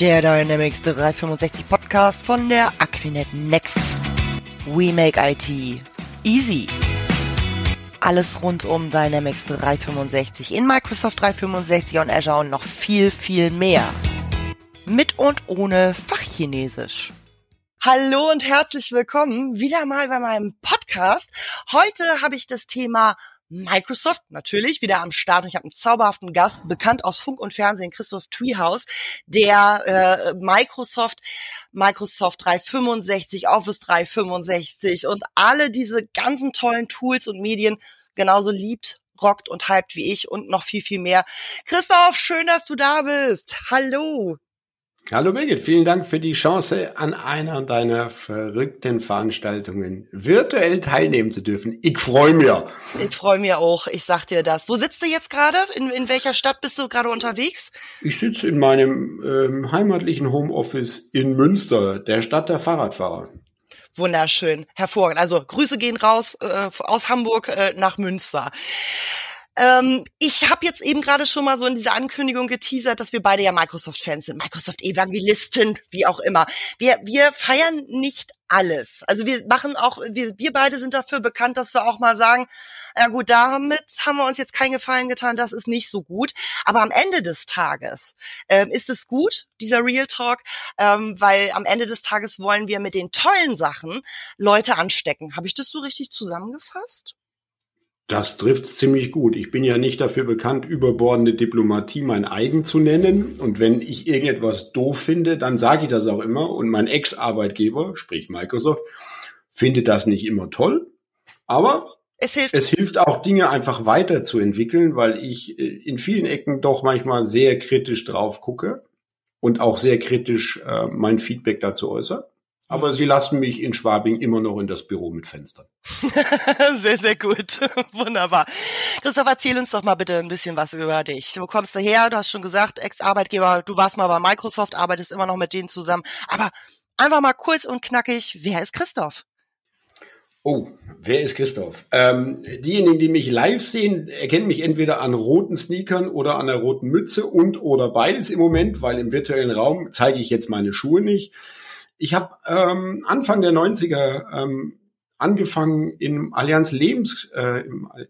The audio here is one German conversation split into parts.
Der Dynamics 365 Podcast von der Aquinet Next. We make IT easy. Alles rund um Dynamics 365 in Microsoft 365 und Azure und noch viel, viel mehr. Mit und ohne Fachchinesisch. Hallo und herzlich willkommen wieder mal bei meinem Podcast. Heute habe ich das Thema Microsoft natürlich wieder am Start und ich habe einen zauberhaften Gast, bekannt aus Funk und Fernsehen, Christoph Treehouse, der äh, Microsoft, Microsoft 365, Office 365 und alle diese ganzen tollen Tools und Medien genauso liebt, rockt und hypt wie ich und noch viel, viel mehr. Christoph, schön, dass du da bist. Hallo. Hallo Birgit, vielen Dank für die Chance, an einer deiner verrückten Veranstaltungen virtuell teilnehmen zu dürfen. Ich freue mich. Ich freue mich auch, ich sag dir das. Wo sitzt du jetzt gerade? In, in welcher Stadt bist du gerade unterwegs? Ich sitze in meinem ähm, heimatlichen Homeoffice in Münster, der Stadt der Fahrradfahrer. Wunderschön, hervorragend. Also Grüße gehen raus äh, aus Hamburg äh, nach Münster. Ähm, ich habe jetzt eben gerade schon mal so in dieser Ankündigung geteasert, dass wir beide ja Microsoft-Fans sind, Microsoft-Evangelisten, wie auch immer. Wir, wir feiern nicht alles. Also wir machen auch, wir, wir beide sind dafür bekannt, dass wir auch mal sagen, ja gut, damit haben wir uns jetzt keinen Gefallen getan, das ist nicht so gut. Aber am Ende des Tages ähm, ist es gut, dieser Real Talk, ähm, weil am Ende des Tages wollen wir mit den tollen Sachen Leute anstecken. Habe ich das so richtig zusammengefasst? Das trifft's ziemlich gut. Ich bin ja nicht dafür bekannt, überbordende Diplomatie mein eigen zu nennen. Und wenn ich irgendetwas doof finde, dann sage ich das auch immer. Und mein Ex-Arbeitgeber, sprich Microsoft, findet das nicht immer toll. Aber es hilft. es hilft auch, Dinge einfach weiterzuentwickeln, weil ich äh, in vielen Ecken doch manchmal sehr kritisch drauf gucke und auch sehr kritisch äh, mein Feedback dazu äußere. Aber sie lassen mich in Schwabing immer noch in das Büro mit Fenstern. sehr, sehr gut. Wunderbar. Christoph, erzähl uns doch mal bitte ein bisschen was über dich. Wo kommst du her? Du hast schon gesagt, Ex-Arbeitgeber, du warst mal bei Microsoft, arbeitest immer noch mit denen zusammen. Aber einfach mal kurz und knackig, wer ist Christoph? Oh, wer ist Christoph? Ähm, diejenigen, die mich live sehen, erkennen mich entweder an roten Sneakern oder an der roten Mütze und oder beides im Moment, weil im virtuellen Raum zeige ich jetzt meine Schuhe nicht. Ich habe ähm, Anfang der 90er ähm, angefangen in Allianz Lebens, äh,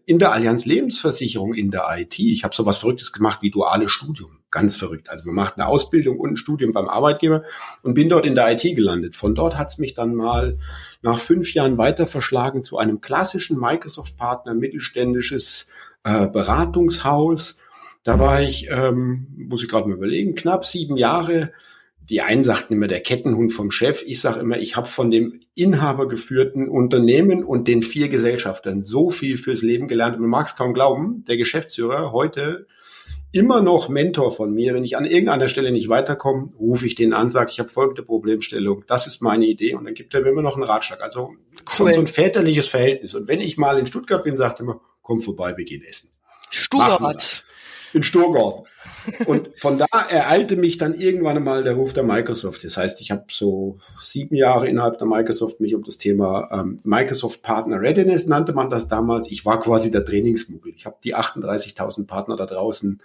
in der Allianz Lebensversicherung in der IT. Ich habe sowas Verrücktes gemacht wie duales Studium. Ganz verrückt. Also wir machten eine Ausbildung und ein Studium beim Arbeitgeber und bin dort in der IT gelandet. Von dort hat's mich dann mal nach fünf Jahren weiter verschlagen zu einem klassischen Microsoft-Partner, mittelständisches äh, Beratungshaus. Da war ich, ähm, muss ich gerade mal überlegen, knapp sieben Jahre die einen sagten immer der Kettenhund vom Chef. Ich sage immer, ich habe von dem inhabergeführten Unternehmen und den vier Gesellschaftern so viel fürs Leben gelernt. Und du magst kaum glauben, der Geschäftsführer heute immer noch Mentor von mir. Wenn ich an irgendeiner Stelle nicht weiterkomme, rufe ich den an, sage, ich habe folgende Problemstellung. Das ist meine Idee. Und dann gibt er mir immer noch einen Ratschlag. Also cool. so ein väterliches Verhältnis. Und wenn ich mal in Stuttgart bin, sagt er immer, komm vorbei, wir gehen essen. Stuttgart in Sturgau. Und von da ereilte mich dann irgendwann mal der Ruf der Microsoft. Das heißt, ich habe so sieben Jahre innerhalb der Microsoft mich um das Thema ähm, Microsoft Partner Readiness nannte man das damals. Ich war quasi der Trainingsmuggel. Ich habe die 38.000 Partner da draußen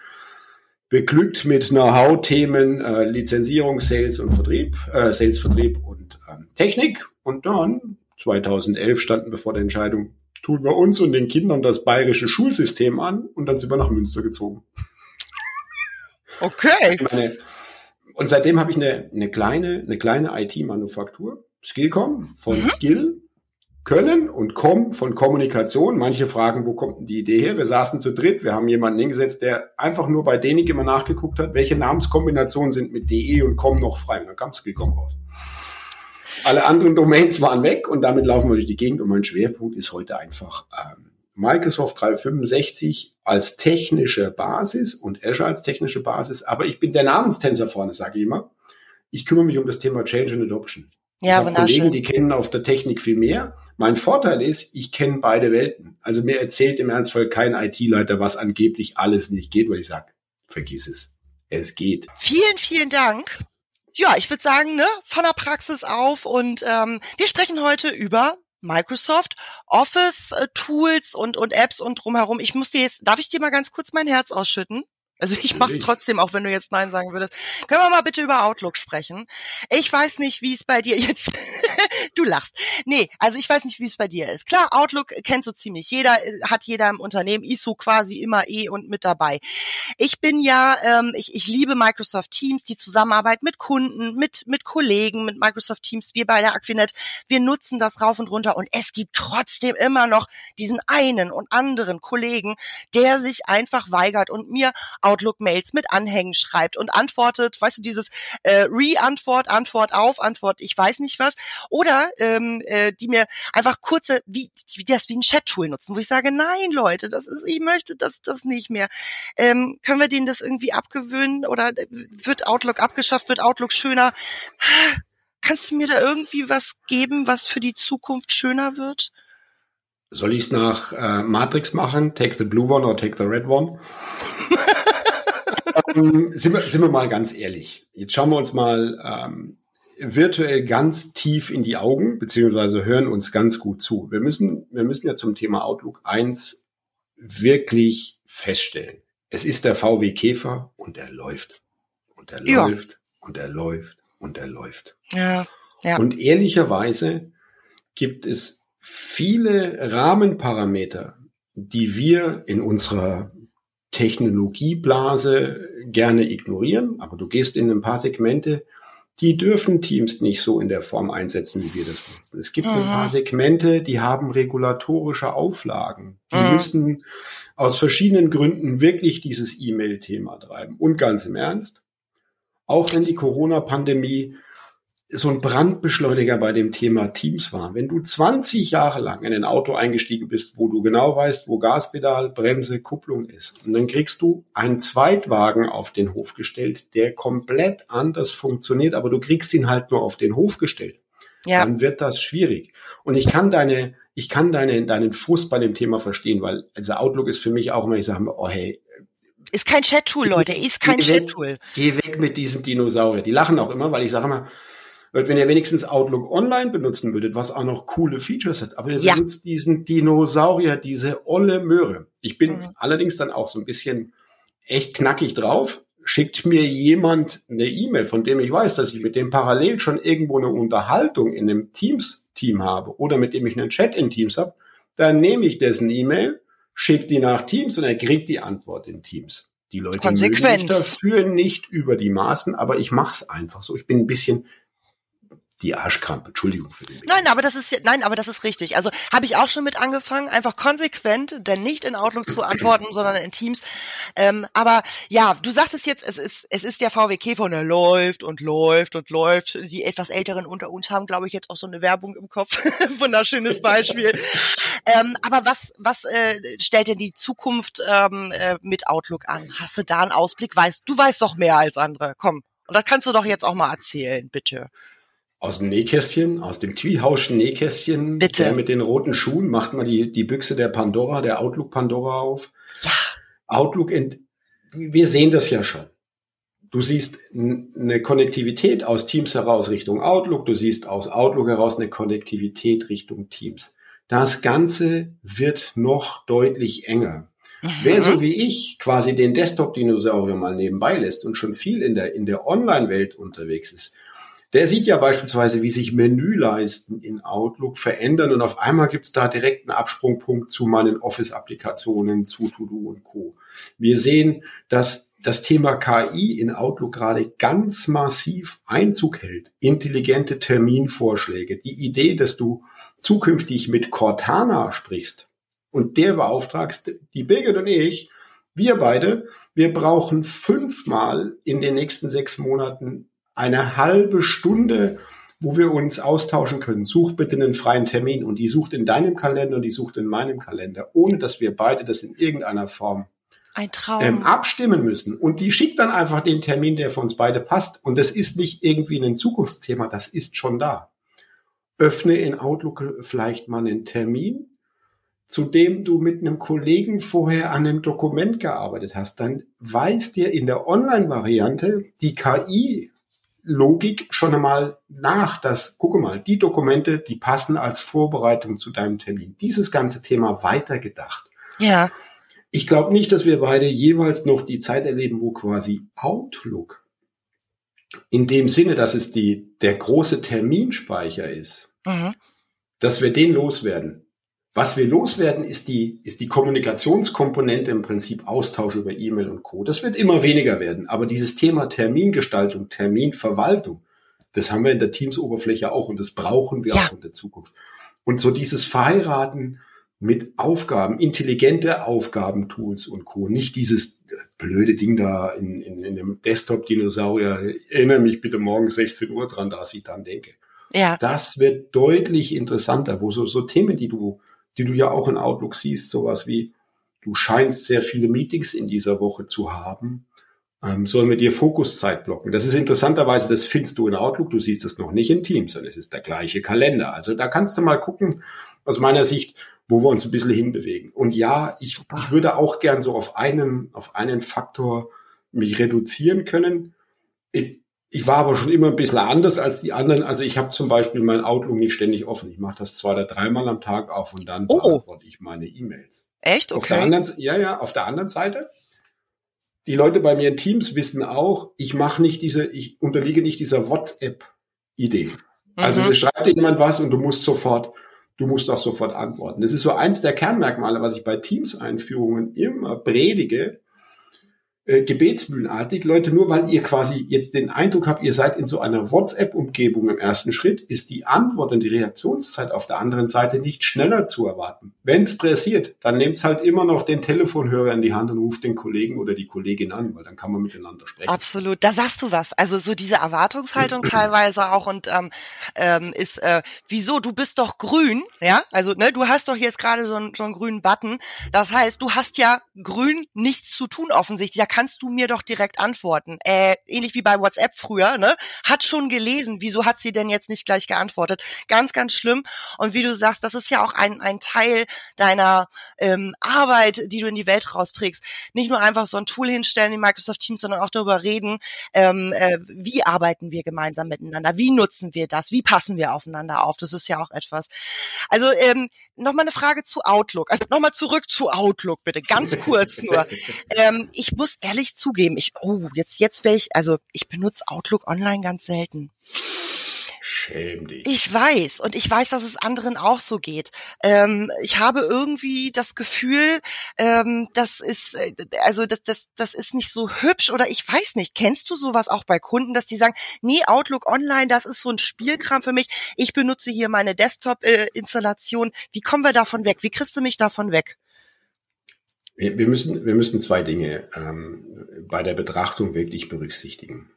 beglückt mit Know-how-Themen, äh, Lizenzierung, Sales und Vertrieb, äh, Sales, Vertrieb und ähm, Technik. Und dann 2011 standen wir vor der Entscheidung, tun wir uns und den Kindern das bayerische Schulsystem an und dann sind wir nach Münster gezogen. Okay. Meine, und seitdem habe ich eine, eine kleine, eine kleine IT-Manufaktur. Skillcom von mhm. Skill, Können und Com von Kommunikation. Manche fragen, wo kommt denn die Idee her? Wir saßen zu dritt, wir haben jemanden hingesetzt, der einfach nur bei Denik immer nachgeguckt hat, welche Namenskombinationen sind mit DE und Com noch frei. Und dann kam Skillcom raus. Alle anderen Domains waren weg und damit laufen wir durch die Gegend und mein Schwerpunkt ist heute einfach ähm, Microsoft 365 als technische Basis und Azure als technische Basis. Aber ich bin der Namenstänzer vorne, sage ich immer. Ich kümmere mich um das Thema Change and Adoption. Ja, ich wunderschön. Kollegen, die kennen auf der Technik viel mehr. Mein Vorteil ist, ich kenne beide Welten. Also mir erzählt im Ernstfall kein IT-Leiter, was angeblich alles nicht geht, weil ich sage, vergiss es. Es geht. Vielen, vielen Dank ja, ich würde sagen, ne, von der Praxis auf und ähm, wir sprechen heute über Microsoft Office äh, Tools und und Apps und drumherum. Ich muss dir jetzt, darf ich dir mal ganz kurz mein Herz ausschütten? Also ich mache es trotzdem, auch wenn du jetzt Nein sagen würdest. Können wir mal bitte über Outlook sprechen? Ich weiß nicht, wie es bei dir jetzt. du lachst. Nee, also ich weiß nicht, wie es bei dir ist. Klar, Outlook kennt so ziemlich jeder, hat jeder im Unternehmen, ist so quasi immer eh und mit dabei. Ich bin ja, ähm, ich, ich liebe Microsoft Teams, die Zusammenarbeit mit Kunden, mit, mit Kollegen, mit Microsoft Teams. Wir bei der Aquinet, wir nutzen das rauf und runter und es gibt trotzdem immer noch diesen einen und anderen Kollegen, der sich einfach weigert und mir Outlook-Mails mit Anhängen schreibt und antwortet, weißt du, dieses äh, Re-Antwort, Antwort auf, Antwort, ich weiß nicht was. Oder ähm, äh, die mir einfach kurze, wie, wie das wie ein Chat-Tool nutzen, wo ich sage, nein, Leute, das ist, ich möchte das, das nicht mehr. Ähm, können wir denen das irgendwie abgewöhnen oder wird Outlook abgeschafft, wird Outlook schöner? Kannst du mir da irgendwie was geben, was für die Zukunft schöner wird? Soll ich es nach äh, Matrix machen? Take the blue one or take the red one? ähm, sind, wir, sind wir mal ganz ehrlich. Jetzt schauen wir uns mal ähm, virtuell ganz tief in die Augen, beziehungsweise hören uns ganz gut zu. Wir müssen, wir müssen ja zum Thema Outlook 1 wirklich feststellen. Es ist der VW Käfer und er läuft. Und er ja. läuft und er läuft und er läuft. Ja, ja. Und ehrlicherweise gibt es viele Rahmenparameter, die wir in unserer Technologieblase gerne ignorieren, aber du gehst in ein paar Segmente, die dürfen Teams nicht so in der Form einsetzen, wie wir das nutzen. Es gibt mhm. ein paar Segmente, die haben regulatorische Auflagen. Die mhm. müssen aus verschiedenen Gründen wirklich dieses E-Mail-Thema treiben. Und ganz im Ernst, auch wenn die Corona-Pandemie so ein Brandbeschleuniger bei dem Thema Teams war. Wenn du 20 Jahre lang in ein Auto eingestiegen bist, wo du genau weißt, wo Gaspedal, Bremse, Kupplung ist, und dann kriegst du einen Zweitwagen auf den Hof gestellt, der komplett anders funktioniert, aber du kriegst ihn halt nur auf den Hof gestellt, ja. dann wird das schwierig. Und ich kann deine, ich kann deine, deinen Frust bei dem Thema verstehen, weil also Outlook ist für mich auch immer, ich sage mir, oh hey, ist kein Chat-Tool, Leute, ist kein Chat-Tool. Geh weg mit diesem Dinosaurier. Die lachen auch immer, weil ich sage immer, wenn ihr wenigstens Outlook Online benutzen würdet, was auch noch coole Features hat, aber ihr ja. benutzt diesen Dinosaurier, diese olle Möhre. Ich bin mhm. allerdings dann auch so ein bisschen echt knackig drauf. Schickt mir jemand eine E-Mail, von dem ich weiß, dass ich mit dem parallel schon irgendwo eine Unterhaltung in einem Teams-Team habe oder mit dem ich einen Chat in Teams habe, dann nehme ich dessen E-Mail, schicke die nach Teams und er kriegt die Antwort in Teams. Die Leute Konsequenz. mögen dafür nicht über die Maßen, aber ich mache es einfach so. Ich bin ein bisschen die Arschkrampe. Entschuldigung für den. Nein, aber das ist nein, aber das ist richtig. Also habe ich auch schon mit angefangen, einfach konsequent, denn nicht in Outlook zu antworten, sondern in Teams. Ähm, aber ja, du sagtest jetzt, es ist es ist der VW Käfer und er läuft und läuft und läuft. Die etwas älteren unter uns haben, glaube ich, jetzt auch so eine Werbung im Kopf. Wunderschönes Beispiel. ähm, aber was was äh, stellt denn die Zukunft ähm, äh, mit Outlook an? Hast du da einen Ausblick? Weißt du weißt doch mehr als andere. Komm. Und das kannst du doch jetzt auch mal erzählen, bitte aus dem Nähkästchen, aus dem Twihauschen Nähkästchen, Bitte. der mit den roten Schuhen, macht mal die, die Büchse der Pandora, der Outlook Pandora auf. Ja. Outlook, in, wir sehen das ja schon. Du siehst eine Konnektivität aus Teams heraus Richtung Outlook, du siehst aus Outlook heraus eine Konnektivität Richtung Teams. Das Ganze wird noch deutlich enger. Mhm. Wer so wie ich quasi den Desktop-Dinosaurier mal nebenbei lässt und schon viel in der, in der Online-Welt unterwegs ist, der sieht ja beispielsweise, wie sich Menüleisten in Outlook verändern und auf einmal gibt es da direkt einen Absprungpunkt zu meinen Office-Applikationen, zu To-Do und Co. Wir sehen, dass das Thema KI in Outlook gerade ganz massiv Einzug hält. Intelligente Terminvorschläge. Die Idee, dass du zukünftig mit Cortana sprichst und der beauftragst, die Birgit und ich, wir beide, wir brauchen fünfmal in den nächsten sechs Monaten eine halbe Stunde, wo wir uns austauschen können. Such bitte einen freien Termin und die sucht in deinem Kalender und die sucht in meinem Kalender, ohne dass wir beide das in irgendeiner Form. Ähm, abstimmen müssen. Und die schickt dann einfach den Termin, der für uns beide passt. Und das ist nicht irgendwie ein Zukunftsthema, das ist schon da. Öffne in Outlook vielleicht mal einen Termin, zu dem du mit einem Kollegen vorher an einem Dokument gearbeitet hast. Dann weiß dir in der Online-Variante die KI Logik schon einmal nach, dass, gucke mal, die Dokumente, die passen als Vorbereitung zu deinem Termin. Dieses ganze Thema weitergedacht. Ja. Ich glaube nicht, dass wir beide jeweils noch die Zeit erleben, wo quasi Outlook in dem Sinne, dass es die, der große Terminspeicher ist, mhm. dass wir den loswerden. Was wir loswerden, ist die, ist die Kommunikationskomponente im Prinzip Austausch über E-Mail und Co. Das wird immer weniger werden. Aber dieses Thema Termingestaltung, Terminverwaltung, das haben wir in der Teams-Oberfläche auch und das brauchen wir ja. auch in der Zukunft. Und so dieses Verheiraten mit Aufgaben, intelligente Aufgabentools und Co. Nicht dieses blöde Ding da in, in, in dem Desktop-Dinosaurier. Erinnere mich bitte morgen 16 Uhr dran, dass ich dann denke. Ja. Das wird deutlich interessanter, wo so, so Themen, die du die du ja auch in Outlook siehst, sowas wie, du scheinst sehr viele Meetings in dieser Woche zu haben, ähm, sollen wir dir Fokuszeit blocken. Das ist interessanterweise, das findest du in Outlook, du siehst es noch nicht in Teams, sondern es ist der gleiche Kalender. Also da kannst du mal gucken, aus meiner Sicht, wo wir uns ein bisschen hinbewegen. Und ja, ich, ich würde auch gern so auf einen, auf einen Faktor mich reduzieren können. Ich, ich war aber schon immer ein bisschen anders als die anderen. Also ich habe zum Beispiel mein Outlook nicht ständig offen. Ich mache das zwei oder dreimal am Tag auf und dann oh. beantworte ich meine E-Mails. Echt? Okay. Auf der anderen, ja, ja, auf der anderen Seite. Die Leute bei mir in Teams wissen auch, ich mache nicht diese, ich unterliege nicht dieser WhatsApp-Idee. Also mhm. schreibt dir jemand was und du musst sofort, du musst auch sofort antworten. Das ist so eins der Kernmerkmale, was ich bei Teams-Einführungen immer predige äh, gebetsmühlenartig. Leute, nur weil ihr quasi jetzt den Eindruck habt, ihr seid in so einer WhatsApp-Umgebung im ersten Schritt, ist die Antwort und die Reaktionszeit auf der anderen Seite nicht schneller zu erwarten. Wenn es pressiert, dann nehmt halt immer noch den Telefonhörer in die Hand und ruft den Kollegen oder die Kollegin an, weil dann kann man miteinander sprechen. Absolut, da sagst du was. Also so diese Erwartungshaltung teilweise auch und ähm, ähm, ist, äh, wieso, du bist doch grün, ja? Also ne, du hast doch jetzt gerade so, einen, so einen grünen Button. Das heißt, du hast ja grün nichts zu tun offensichtlich. Da kannst du mir doch direkt antworten. Äh, ähnlich wie bei WhatsApp früher, ne? Hat schon gelesen, wieso hat sie denn jetzt nicht gleich geantwortet? Ganz, ganz schlimm. Und wie du sagst, das ist ja auch ein, ein Teil deiner ähm, Arbeit, die du in die Welt rausträgst. Nicht nur einfach so ein Tool hinstellen wie Microsoft Teams, sondern auch darüber reden, ähm, äh, wie arbeiten wir gemeinsam miteinander, wie nutzen wir das, wie passen wir aufeinander auf. Das ist ja auch etwas. Also ähm, nochmal eine Frage zu Outlook. Also nochmal zurück zu Outlook, bitte, ganz kurz nur. ähm, ich muss ehrlich zugeben, ich, oh, jetzt, jetzt werde ich, also ich benutze Outlook online ganz selten. Schäm dich. Ich weiß und ich weiß, dass es anderen auch so geht. Ähm, ich habe irgendwie das Gefühl, ähm, das ist äh, also das, das, das ist nicht so hübsch oder ich weiß nicht. Kennst du sowas auch bei Kunden, dass die sagen, nee, Outlook Online, das ist so ein Spielkram für mich. Ich benutze hier meine Desktop-Installation. Wie kommen wir davon weg? Wie kriegst du mich davon weg? Wir, wir, müssen, wir müssen zwei Dinge ähm, bei der Betrachtung wirklich berücksichtigen.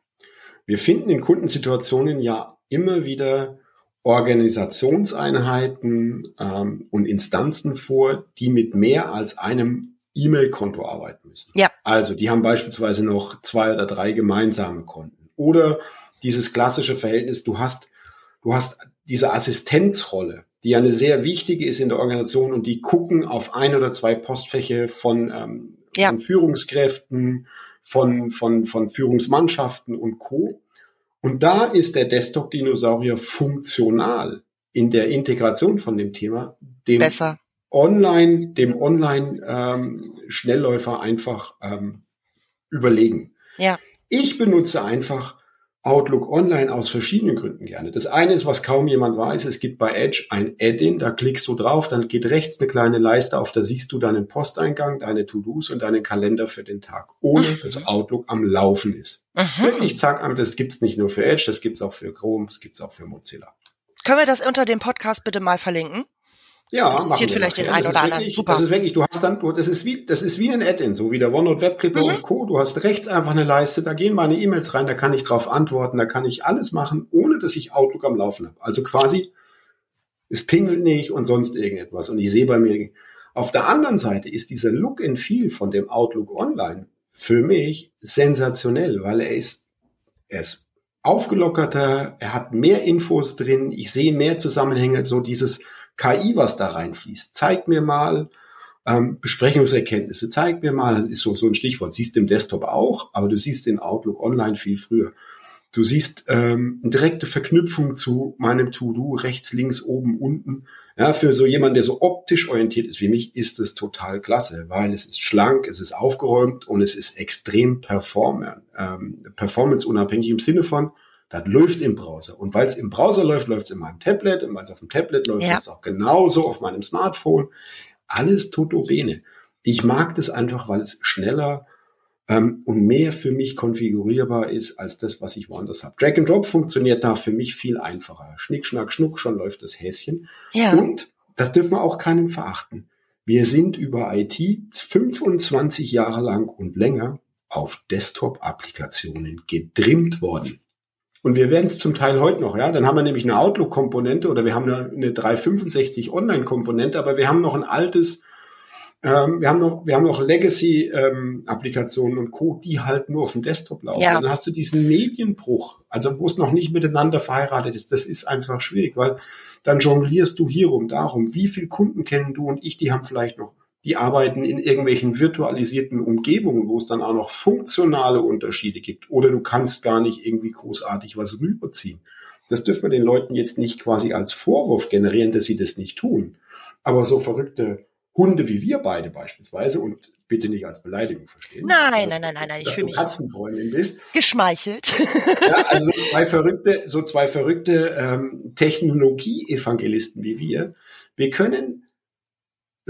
Wir finden in Kundensituationen ja immer wieder Organisationseinheiten ähm, und Instanzen vor, die mit mehr als einem E-Mail-Konto arbeiten müssen. Ja. Also die haben beispielsweise noch zwei oder drei gemeinsame Konten. Oder dieses klassische Verhältnis, du hast, du hast diese Assistenzrolle die ja eine sehr wichtige ist in der Organisation und die gucken auf ein oder zwei Postfächer von, ähm, ja. von Führungskräften, von, von, von Führungsmannschaften und Co. Und da ist der Desktop-Dinosaurier funktional in der Integration von dem Thema dem Besser. Online, dem Online-Schnellläufer ähm, einfach ähm, überlegen. Ja. Ich benutze einfach Outlook Online aus verschiedenen Gründen gerne. Das eine ist, was kaum jemand weiß, es gibt bei Edge ein Add-in, da klickst du drauf, dann geht rechts eine kleine Leiste auf, da siehst du deinen Posteingang, deine To-Dos und deinen Kalender für den Tag, ohne dass Outlook am Laufen ist. Mhm. Wirklich zack, das gibt's nicht nur für Edge, das gibt's auch für Chrome, das gibt's auch für Mozilla. Können wir das unter dem Podcast bitte mal verlinken? Ja, interessiert vielleicht den einen oder anderen. Super. Das ist wirklich, du hast dann, das ist wie, das ist wie ein Add-in, so wie der OneNote Web Clipper mhm. und Co. Du hast rechts einfach eine Leiste, da gehen meine E-Mails rein, da kann ich drauf antworten, da kann ich alles machen, ohne dass ich Outlook am Laufen habe. Also quasi, es pingelt nicht und sonst irgendetwas. Und ich sehe bei mir, auf der anderen Seite ist dieser Look and Feel von dem Outlook Online für mich sensationell, weil er ist, er ist aufgelockerter, er hat mehr Infos drin, ich sehe mehr Zusammenhänge, so dieses, KI, was da reinfließt. Zeig mir mal ähm, Besprechungserkenntnisse, zeig mir mal, ist so, so ein Stichwort, siehst du im Desktop auch, aber du siehst den Outlook online viel früher. Du siehst ähm, eine direkte Verknüpfung zu meinem To-Do, rechts, links, oben, unten. Ja, für so jemand, der so optisch orientiert ist wie mich, ist es total klasse, weil es ist schlank, es ist aufgeräumt und es ist extrem performant, ähm, performance-unabhängig im Sinne von, das läuft im Browser. Und weil es im Browser läuft, läuft es in meinem Tablet. Und weil es auf dem Tablet läuft, ja. läuft es auch genauso auf meinem Smartphone. Alles toto bene. Ich mag das einfach, weil es schneller ähm, und mehr für mich konfigurierbar ist als das, was ich woanders habe. Drag and Drop funktioniert da für mich viel einfacher. Schnick, schnack, schnuck, schon läuft das Häschen. Ja. Und das dürfen wir auch keinem verachten. Wir sind über IT 25 Jahre lang und länger auf Desktop-Applikationen getrimmt worden. Und wir werden es zum Teil heute noch, ja. Dann haben wir nämlich eine Outlook-Komponente oder wir haben eine, eine 365 Online-Komponente, aber wir haben noch ein altes ähm, wir haben noch, wir haben noch Legacy-Applikationen ähm, und Co., die halt nur auf dem Desktop laufen. Ja. Dann hast du diesen Medienbruch, also wo es noch nicht miteinander verheiratet ist. Das ist einfach schwierig, weil dann jonglierst du hierum, darum. Wie viel Kunden kennen du und ich, die haben vielleicht noch, die arbeiten in irgendwelchen virtualisierten Umgebungen, wo es dann auch noch funktionale Unterschiede gibt. Oder du kannst gar nicht irgendwie großartig was rüberziehen. Das dürfen wir den Leuten jetzt nicht quasi als Vorwurf generieren, dass sie das nicht tun. Aber so verrückte Hunde wie wir beide beispielsweise und bitte nicht als Beleidigung verstehen. Nein, nein, nein, nein, nein. Ich fühle mich Katzenfreundin bist. Geschmeichelt. Ja, also so zwei verrückte, so zwei verrückte ähm, Technologie-Evangelisten wie wir. Wir können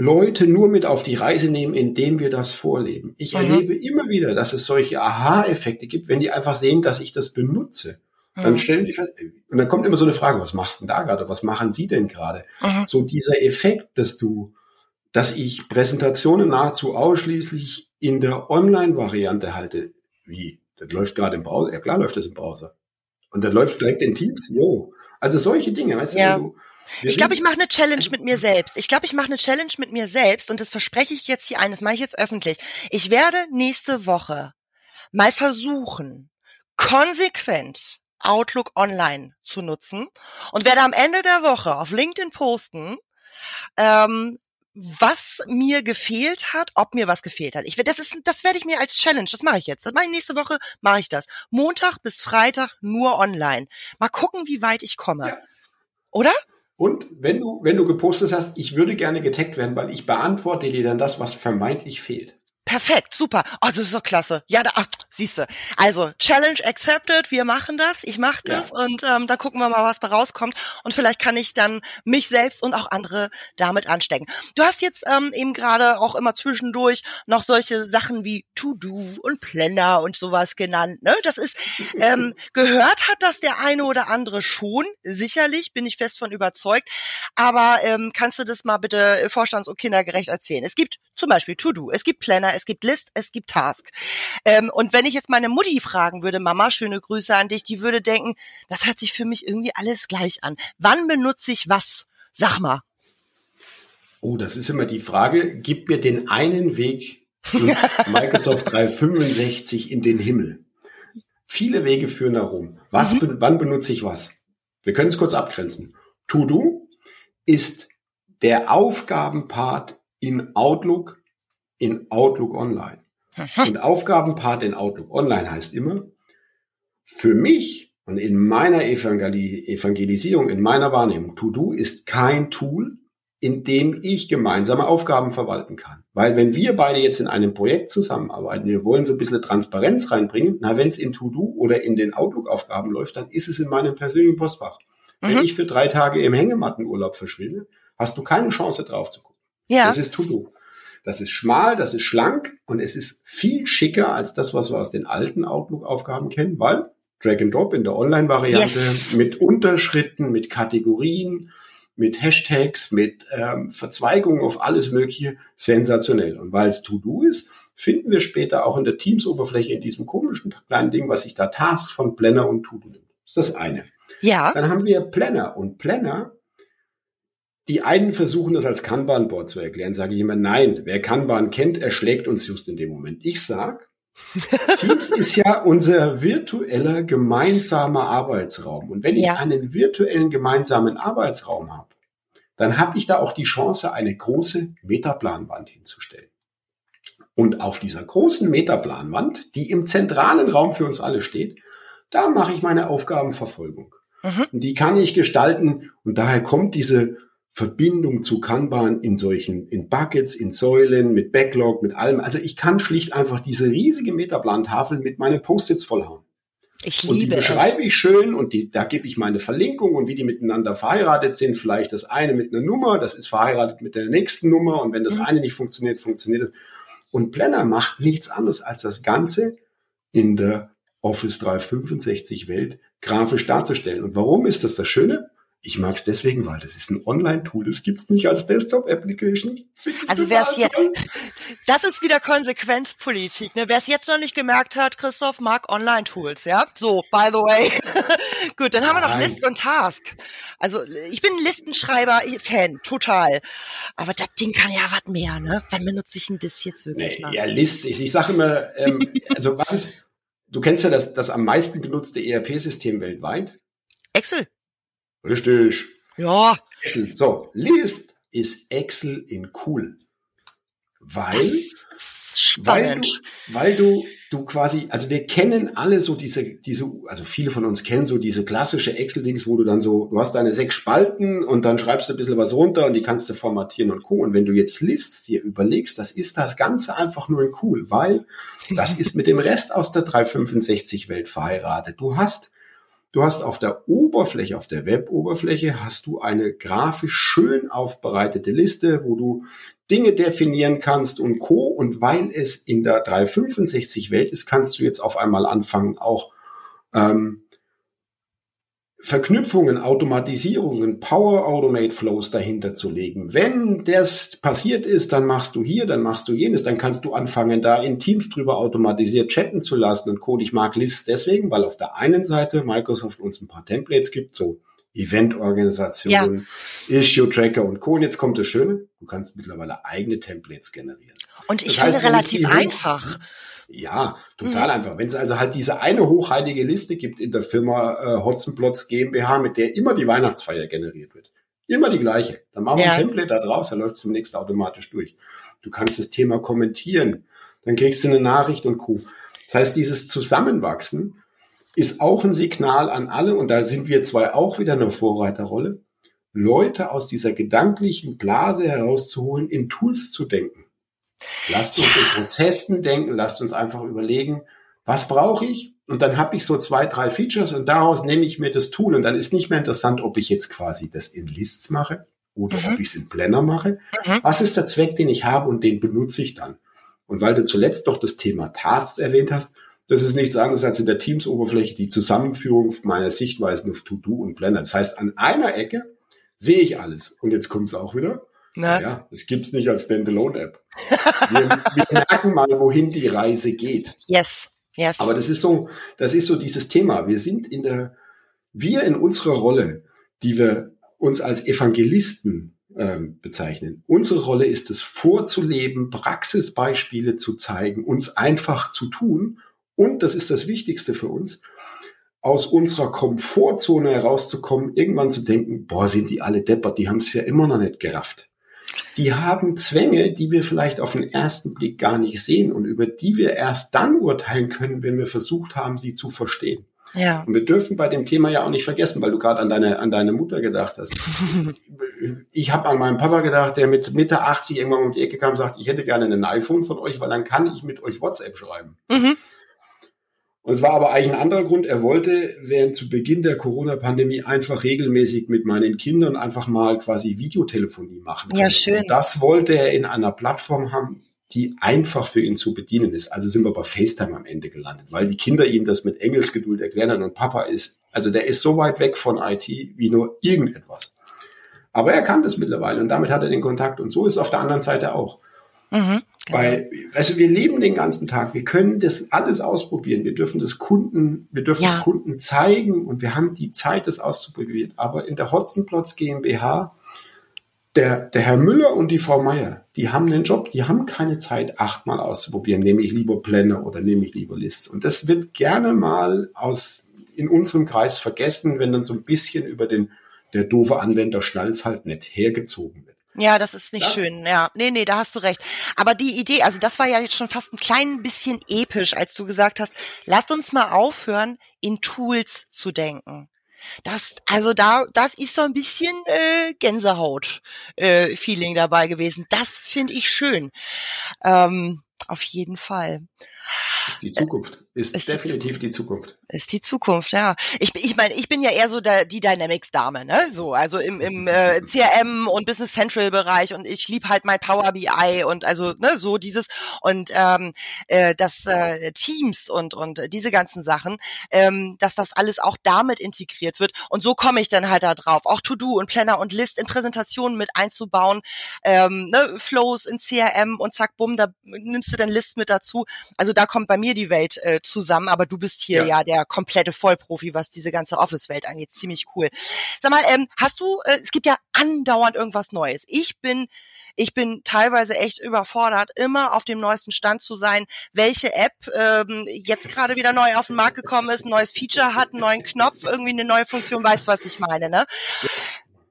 Leute nur mit auf die Reise nehmen, indem wir das vorleben. Ich mhm. erlebe immer wieder, dass es solche Aha-Effekte gibt, wenn die einfach sehen, dass ich das benutze. Dann mhm. stellen die fest, und dann kommt immer so eine Frage, was machst du denn da gerade? Was machen Sie denn gerade? Mhm. So dieser Effekt, dass du dass ich Präsentationen nahezu ausschließlich in der Online-Variante halte. Wie? Das läuft gerade im Browser. Ja, klar läuft das im Browser. Und dann läuft direkt in Teams. Jo. Also solche Dinge, weißt ja. du, ich glaube, ich mache eine Challenge mit mir selbst. Ich glaube, ich mache eine Challenge mit mir selbst und das verspreche ich jetzt hier ein, das mache ich jetzt öffentlich. Ich werde nächste Woche mal versuchen, konsequent Outlook Online zu nutzen und werde am Ende der Woche auf LinkedIn posten, ähm, was mir gefehlt hat, ob mir was gefehlt hat. Ich das ist, das werde ich mir als Challenge. Das mache ich jetzt. Das mache ich nächste Woche. Mache ich das. Montag bis Freitag nur online. Mal gucken, wie weit ich komme. Ja. Oder? Und wenn du, wenn du gepostet hast, ich würde gerne getaggt werden, weil ich beantworte dir dann das, was vermeintlich fehlt. Perfekt, super. Oh, das ist doch klasse. Ja, da, ach, siehste. Also, Challenge accepted, wir machen das, ich mache das ja. und ähm, da gucken wir mal, was bei rauskommt. Und vielleicht kann ich dann mich selbst und auch andere damit anstecken. Du hast jetzt ähm, eben gerade auch immer zwischendurch noch solche Sachen wie To-Do und Planner und sowas genannt. Ne? Das ist, ähm, gehört hat das der eine oder andere schon, sicherlich, bin ich fest von überzeugt. Aber ähm, kannst du das mal bitte vorstands- und kindergerecht erzählen? Es gibt zum Beispiel To-Do, es gibt Planner, es gibt List, es gibt Task. Ähm, und wenn ich jetzt meine Mutti fragen würde, Mama, schöne Grüße an dich, die würde denken, das hört sich für mich irgendwie alles gleich an. Wann benutze ich was? Sag mal. Oh, das ist immer die Frage. Gib mir den einen Weg ins Microsoft 365 in den Himmel. Viele Wege führen darum. Was, mhm. wann benutze ich was? Wir können es kurz abgrenzen. To-Do ist der Aufgabenpart in Outlook in Outlook Online. Und Aufgabenpart in Outlook Online heißt immer, für mich und in meiner Evangelisierung, in meiner Wahrnehmung, To-Do ist kein Tool, in dem ich gemeinsame Aufgaben verwalten kann. Weil wenn wir beide jetzt in einem Projekt zusammenarbeiten, wir wollen so ein bisschen Transparenz reinbringen, na, wenn es in To-Do oder in den Outlook-Aufgaben läuft, dann ist es in meinem persönlichen Postfach. Mhm. Wenn ich für drei Tage im Hängemattenurlaub verschwinde, hast du keine Chance drauf zu gucken. Ja. Das ist To-Do. Das ist schmal, das ist schlank und es ist viel schicker als das, was wir aus den alten Outlook-Aufgaben kennen, weil Drag and Drop in der Online-Variante yes. mit Unterschritten, mit Kategorien, mit Hashtags, mit ähm, Verzweigungen auf alles Mögliche sensationell. Und weil es To-Do ist, finden wir später auch in der Teams-Oberfläche in diesem komischen kleinen Ding, was sich da Task von Planner und To-Do nimmt. Das ist das eine. Ja. Dann haben wir Planner und Planner die einen versuchen das als Kanban-Board zu erklären, sage ich immer, nein, wer Kanban kennt, erschlägt uns just in dem Moment. Ich sag, Teams ist ja unser virtueller gemeinsamer Arbeitsraum. Und wenn ich ja. einen virtuellen gemeinsamen Arbeitsraum habe, dann habe ich da auch die Chance, eine große Metaplanwand hinzustellen. Und auf dieser großen Metaplanwand, die im zentralen Raum für uns alle steht, Da mache ich meine Aufgabenverfolgung. Mhm. Und die kann ich gestalten und daher kommt diese Verbindung zu Kanban in solchen, in Buckets, in Säulen, mit Backlog, mit allem. Also ich kann schlicht einfach diese riesige Metaplantafel mit meinen Post-its vollhauen. Ich liebe und die beschreibe ich schön und die, da gebe ich meine Verlinkung und wie die miteinander verheiratet sind. Vielleicht das eine mit einer Nummer, das ist verheiratet mit der nächsten Nummer und wenn das mhm. eine nicht funktioniert, funktioniert es. Und Planner macht nichts anderes als das Ganze in der Office 365 Welt grafisch darzustellen. Und warum ist das das Schöne? Ich mag es deswegen, weil das ist ein Online-Tool. Das gibt's nicht als Desktop-Application. Also wer es hier, das ist wieder Konsequenzpolitik. Ne? Wer es jetzt noch nicht gemerkt hat, Christoph mag Online-Tools, ja? So, by the way. Gut, dann haben wir noch List und Task. Also ich bin Listenschreiber-Fan, total. Aber das Ding kann ja was mehr, ne? Wann benutze ich denn das jetzt wirklich nee, mal? Ja, List. Ich, ich sage immer, ähm, also was ist, du kennst ja das, das am meisten genutzte ERP-System weltweit? Excel. Richtig. Ja. Excel. So, List ist Excel in cool. Weil, weil du, weil du, du quasi, also wir kennen alle so diese, diese, also viele von uns kennen so diese klassische Excel-Dings, wo du dann so, du hast deine sechs Spalten und dann schreibst du ein bisschen was runter und die kannst du formatieren und cool. Und wenn du jetzt Lists dir überlegst, das ist das Ganze einfach nur in cool, weil das ist mit dem Rest aus der 365-Welt verheiratet. Du hast Du hast auf der Oberfläche, auf der Web-Oberfläche, hast du eine grafisch schön aufbereitete Liste, wo du Dinge definieren kannst und Co. Und weil es in der 365 Welt ist, kannst du jetzt auf einmal anfangen, auch ähm, Verknüpfungen, Automatisierungen, Power Automate Flows dahinter zu legen. Wenn das passiert ist, dann machst du hier, dann machst du jenes, dann kannst du anfangen, da in Teams drüber automatisiert chatten zu lassen und Code. Ich mag Lists deswegen, weil auf der einen Seite Microsoft uns ein paar Templates gibt, so Event-Organisationen, ja. Issue-Tracker und Co. Und jetzt kommt das Schöne, du kannst mittlerweile eigene Templates generieren. Und ich das finde heißt, relativ einfach. Ja, total mhm. einfach. Wenn es also halt diese eine hochheilige Liste gibt in der Firma äh, Hotzenplotz GmbH, mit der immer die Weihnachtsfeier generiert wird. Immer die gleiche. Dann machen wir ja. ein Template da draus, dann läuft es zunächst automatisch durch. Du kannst das Thema kommentieren, dann kriegst du eine Nachricht und Co. Das heißt, dieses Zusammenwachsen ist auch ein Signal an alle, und da sind wir zwei auch wieder eine Vorreiterrolle, Leute aus dieser gedanklichen Blase herauszuholen, in Tools zu denken. Lasst uns in Prozessen denken, lasst uns einfach überlegen, was brauche ich? Und dann habe ich so zwei, drei Features und daraus nehme ich mir das Tool. Und dann ist nicht mehr interessant, ob ich jetzt quasi das in Lists mache oder mhm. ob ich es in Planner mache. Mhm. Was ist der Zweck, den ich habe und den benutze ich dann? Und weil du zuletzt doch das Thema Tasks erwähnt hast, das ist nichts anderes als in der Teams-Oberfläche die Zusammenführung meiner Sichtweisen auf To-Do und Planner. Das heißt, an einer Ecke sehe ich alles. Und jetzt kommt es auch wieder. Na? Ja, es gibt's nicht als Standalone-App. Wir, wir merken mal, wohin die Reise geht. Yes, yes. Aber das ist so, das ist so dieses Thema. Wir sind in der, wir in unserer Rolle, die wir uns als Evangelisten ähm, bezeichnen. Unsere Rolle ist es, vorzuleben, Praxisbeispiele zu zeigen, uns einfach zu tun. Und das ist das Wichtigste für uns, aus unserer Komfortzone herauszukommen, irgendwann zu denken, boah, sind die alle deppert, die haben es ja immer noch nicht gerafft die haben Zwänge, die wir vielleicht auf den ersten Blick gar nicht sehen und über die wir erst dann urteilen können, wenn wir versucht haben, sie zu verstehen. Ja. Und wir dürfen bei dem Thema ja auch nicht vergessen, weil du gerade an deine, an deine Mutter gedacht hast. ich habe an meinen Papa gedacht, der mit Mitte 80 irgendwann um die Ecke kam und sagt, ich hätte gerne ein iPhone von euch, weil dann kann ich mit euch WhatsApp schreiben. Mhm. Und es war aber eigentlich ein anderer Grund. Er wollte während zu Beginn der Corona-Pandemie einfach regelmäßig mit meinen Kindern einfach mal quasi Videotelefonie machen. Ja, schön. Und das wollte er in einer Plattform haben, die einfach für ihn zu bedienen ist. Also sind wir bei FaceTime am Ende gelandet, weil die Kinder ihm das mit Engelsgeduld erklären und Papa ist, also der ist so weit weg von IT wie nur irgendetwas. Aber er kann das mittlerweile und damit hat er den Kontakt und so ist es auf der anderen Seite auch. Mhm. Weil, also wir leben den ganzen Tag, wir können das alles ausprobieren, wir dürfen das Kunden, wir dürfen ja. das Kunden zeigen und wir haben die Zeit, das auszuprobieren. Aber in der Hotzenplotz GmbH, der, der Herr Müller und die Frau Meier, die haben einen Job, die haben keine Zeit, achtmal auszuprobieren. Nehme ich lieber Pläne oder nehme ich lieber List? Und das wird gerne mal aus, in unserem Kreis vergessen, wenn dann so ein bisschen über den, der doofe Anwender schnallt halt nicht hergezogen wird. Ja, das ist nicht ja. schön. Ja, nee, nee, da hast du recht. Aber die Idee, also das war ja jetzt schon fast ein klein bisschen episch, als du gesagt hast, lasst uns mal aufhören, in Tools zu denken. Das, also da, das ist so ein bisschen äh, Gänsehaut-Feeling äh, dabei gewesen. Das finde ich schön. Ähm, auf jeden Fall. Ist die Zukunft. Ist, ist definitiv die, Zukunft. Ist die Zukunft, ja. Ich, ich meine, ich bin ja eher so der, die Dynamics-Dame, ne? So, also im, im äh, CRM und Business Central-Bereich und ich lieb halt mein Power BI und also, ne, so dieses und ähm, äh, das äh, Teams und, und diese ganzen Sachen, ähm, dass das alles auch damit integriert wird. Und so komme ich dann halt da drauf. Auch To-Do und Planner und List in Präsentationen mit einzubauen, ähm, ne, Flows in CRM und zack, bumm, da nimmst du dann List mit dazu. Also da kommt bei mir die Welt äh, zusammen, aber du bist hier ja. ja der komplette Vollprofi, was diese ganze Office-Welt angeht. Ziemlich cool. Sag mal, ähm, hast du, äh, es gibt ja andauernd irgendwas Neues. Ich bin, ich bin teilweise echt überfordert, immer auf dem neuesten Stand zu sein, welche App ähm, jetzt gerade wieder neu auf den Markt gekommen ist, ein neues Feature hat, einen neuen Knopf, irgendwie eine neue Funktion, weißt was ich meine, ne?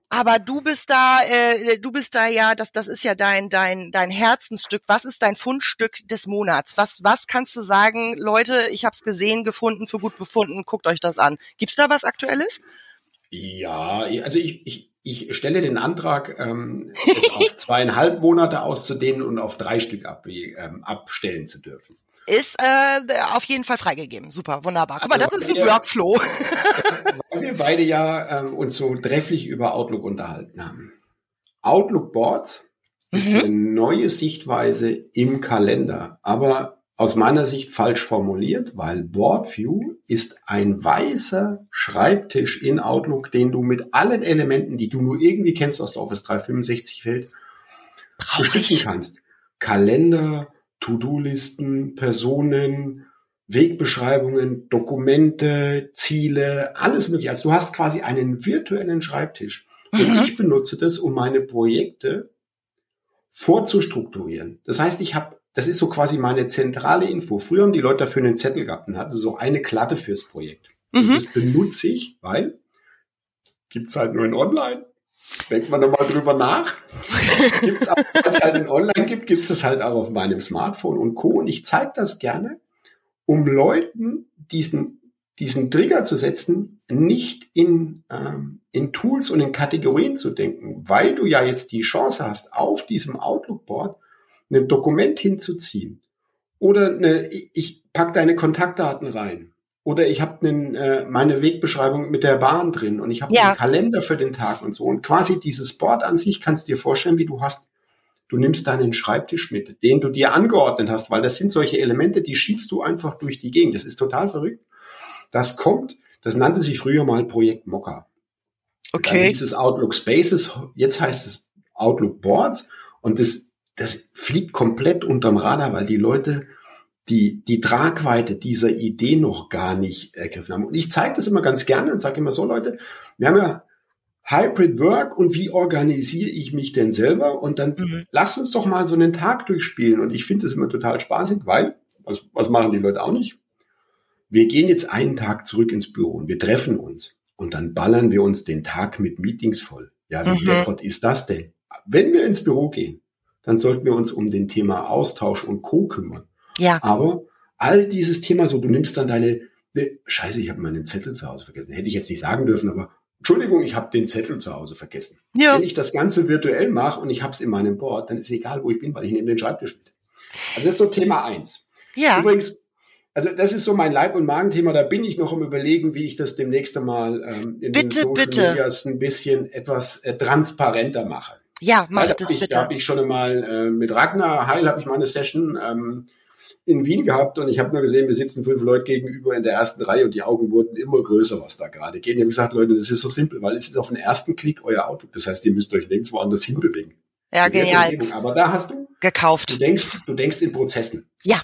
Aber du bist da, äh, du bist da ja, das, das ist ja dein, dein, dein Herzensstück. Was ist dein Fundstück des Monats? Was, was kannst du sagen, Leute, ich habe es gesehen, gefunden, für gut befunden, guckt euch das an. Gibt's da was Aktuelles? Ja, also ich, ich, ich stelle den Antrag, ähm, es auf zweieinhalb Monate auszudehnen und auf drei Stück ab, ähm, abstellen zu dürfen ist äh, auf jeden Fall freigegeben. Super, wunderbar. Guck mal, das ist ein Workflow. Weil wir beide ja ähm, uns so trefflich über Outlook unterhalten haben. Outlook Boards mhm. ist eine neue Sichtweise im Kalender, aber aus meiner Sicht falsch formuliert, weil Board View ist ein weißer Schreibtisch in Outlook, den du mit allen Elementen, die du nur irgendwie kennst aus der Office 365 Welt, bestücken kannst. Kalender, To-Do-Listen, Personen, Wegbeschreibungen, Dokumente, Ziele, alles mögliche. Also du hast quasi einen virtuellen Schreibtisch. Und mhm. ich benutze das, um meine Projekte vorzustrukturieren. Das heißt, ich habe, das ist so quasi meine zentrale Info. Früher haben die Leute dafür einen Zettel gehabt und hatten so eine Klatte fürs Projekt. Mhm. das benutze ich, weil gibt's halt nur in Online. Denkt man da mal drüber nach. Gibt's auch, es halt in Online gibt, gibt es halt auch auf meinem Smartphone und Co. Und ich zeige das gerne, um Leuten diesen, diesen Trigger zu setzen, nicht in, ähm, in Tools und in Kategorien zu denken, weil du ja jetzt die Chance hast, auf diesem Outlook-Board ein Dokument hinzuziehen. Oder eine, ich pack deine Kontaktdaten rein oder ich habe äh, meine Wegbeschreibung mit der Bahn drin und ich habe ja. einen Kalender für den Tag und so. Und quasi dieses Board an sich kannst du dir vorstellen, wie du hast, du nimmst deinen Schreibtisch mit, den du dir angeordnet hast, weil das sind solche Elemente, die schiebst du einfach durch die Gegend. Das ist total verrückt. Das kommt, das nannte sich früher mal Projekt Mokka. Okay. Dieses Outlook Spaces, jetzt heißt es Outlook Boards und das, das fliegt komplett unterm Radar, weil die Leute die, die Tragweite dieser Idee noch gar nicht ergriffen haben. Und ich zeige das immer ganz gerne und sage immer so, Leute, wir haben ja Hybrid Work und wie organisiere ich mich denn selber? Und dann mhm. lass uns doch mal so einen Tag durchspielen. Und ich finde das immer total spaßig, weil, was, was machen die Leute auch nicht? Wir gehen jetzt einen Tag zurück ins Büro und wir treffen uns. Und dann ballern wir uns den Tag mit Meetings voll. Ja, wie mhm. deppert ist das denn? Wenn wir ins Büro gehen, dann sollten wir uns um den Thema Austausch und Co. kümmern. Ja. Aber all dieses Thema, so du nimmst dann deine, ne, Scheiße, ich habe meinen Zettel zu Hause vergessen. Hätte ich jetzt nicht sagen dürfen, aber Entschuldigung, ich habe den Zettel zu Hause vergessen. Ja. Wenn ich das Ganze virtuell mache und ich habe es in meinem Board, dann ist es egal, wo ich bin, weil ich nehme den Schreibtisch mit. Also das ist so Thema eins. Ja. Übrigens, also das ist so mein Leib- und Magenthema. Da bin ich noch im Überlegen, wie ich das demnächst einmal ähm, in bitte, den Social bitte. Medias ein bisschen etwas äh, transparenter mache. Ja, mach das ich, bitte. Da habe ich schon einmal äh, mit Ragnar Heil habe ich mal eine Session ähm, in Wien gehabt und ich habe nur gesehen, wir sitzen fünf Leute gegenüber in der ersten Reihe und die Augen wurden immer größer, was da gerade geht. Und ich habe gesagt, Leute, das ist so simpel, weil es ist auf den ersten Klick euer Auto. Das heißt, ihr müsst euch nirgendwo anders hinbewegen. Ja, genial. Aber da hast du gekauft. Du denkst, du denkst in Prozessen. Ja.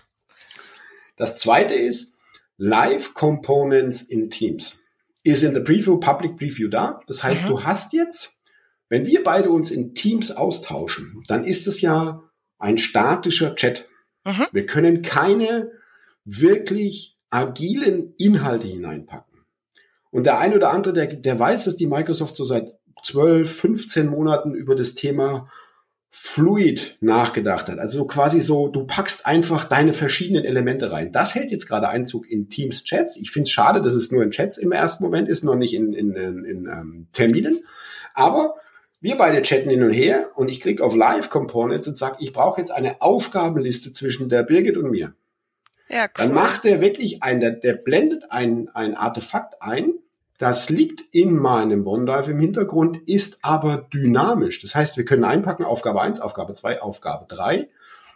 Das zweite ist Live Components in Teams. Ist in der Preview, Public Preview da. Das heißt, mhm. du hast jetzt, wenn wir beide uns in Teams austauschen, dann ist es ja ein statischer Chat. Mhm. Wir können keine wirklich agilen Inhalte hineinpacken. Und der eine oder andere, der, der weiß, dass die Microsoft so seit 12, 15 Monaten über das Thema fluid nachgedacht hat. Also quasi so, du packst einfach deine verschiedenen Elemente rein. Das hält jetzt gerade Einzug in Teams Chats. Ich finde es schade, dass es nur in Chats im ersten Moment ist, noch nicht in, in, in, in ähm, Terminen. Aber wir beide chatten hin und her und ich klicke auf Live Components und sage, ich brauche jetzt eine Aufgabenliste zwischen der Birgit und mir. Ja, cool. Dann macht der wirklich ein, der, der blendet ein, ein Artefakt ein, das liegt in meinem OneDrive im Hintergrund, ist aber dynamisch. Das heißt, wir können einpacken Aufgabe 1, Aufgabe 2, Aufgabe 3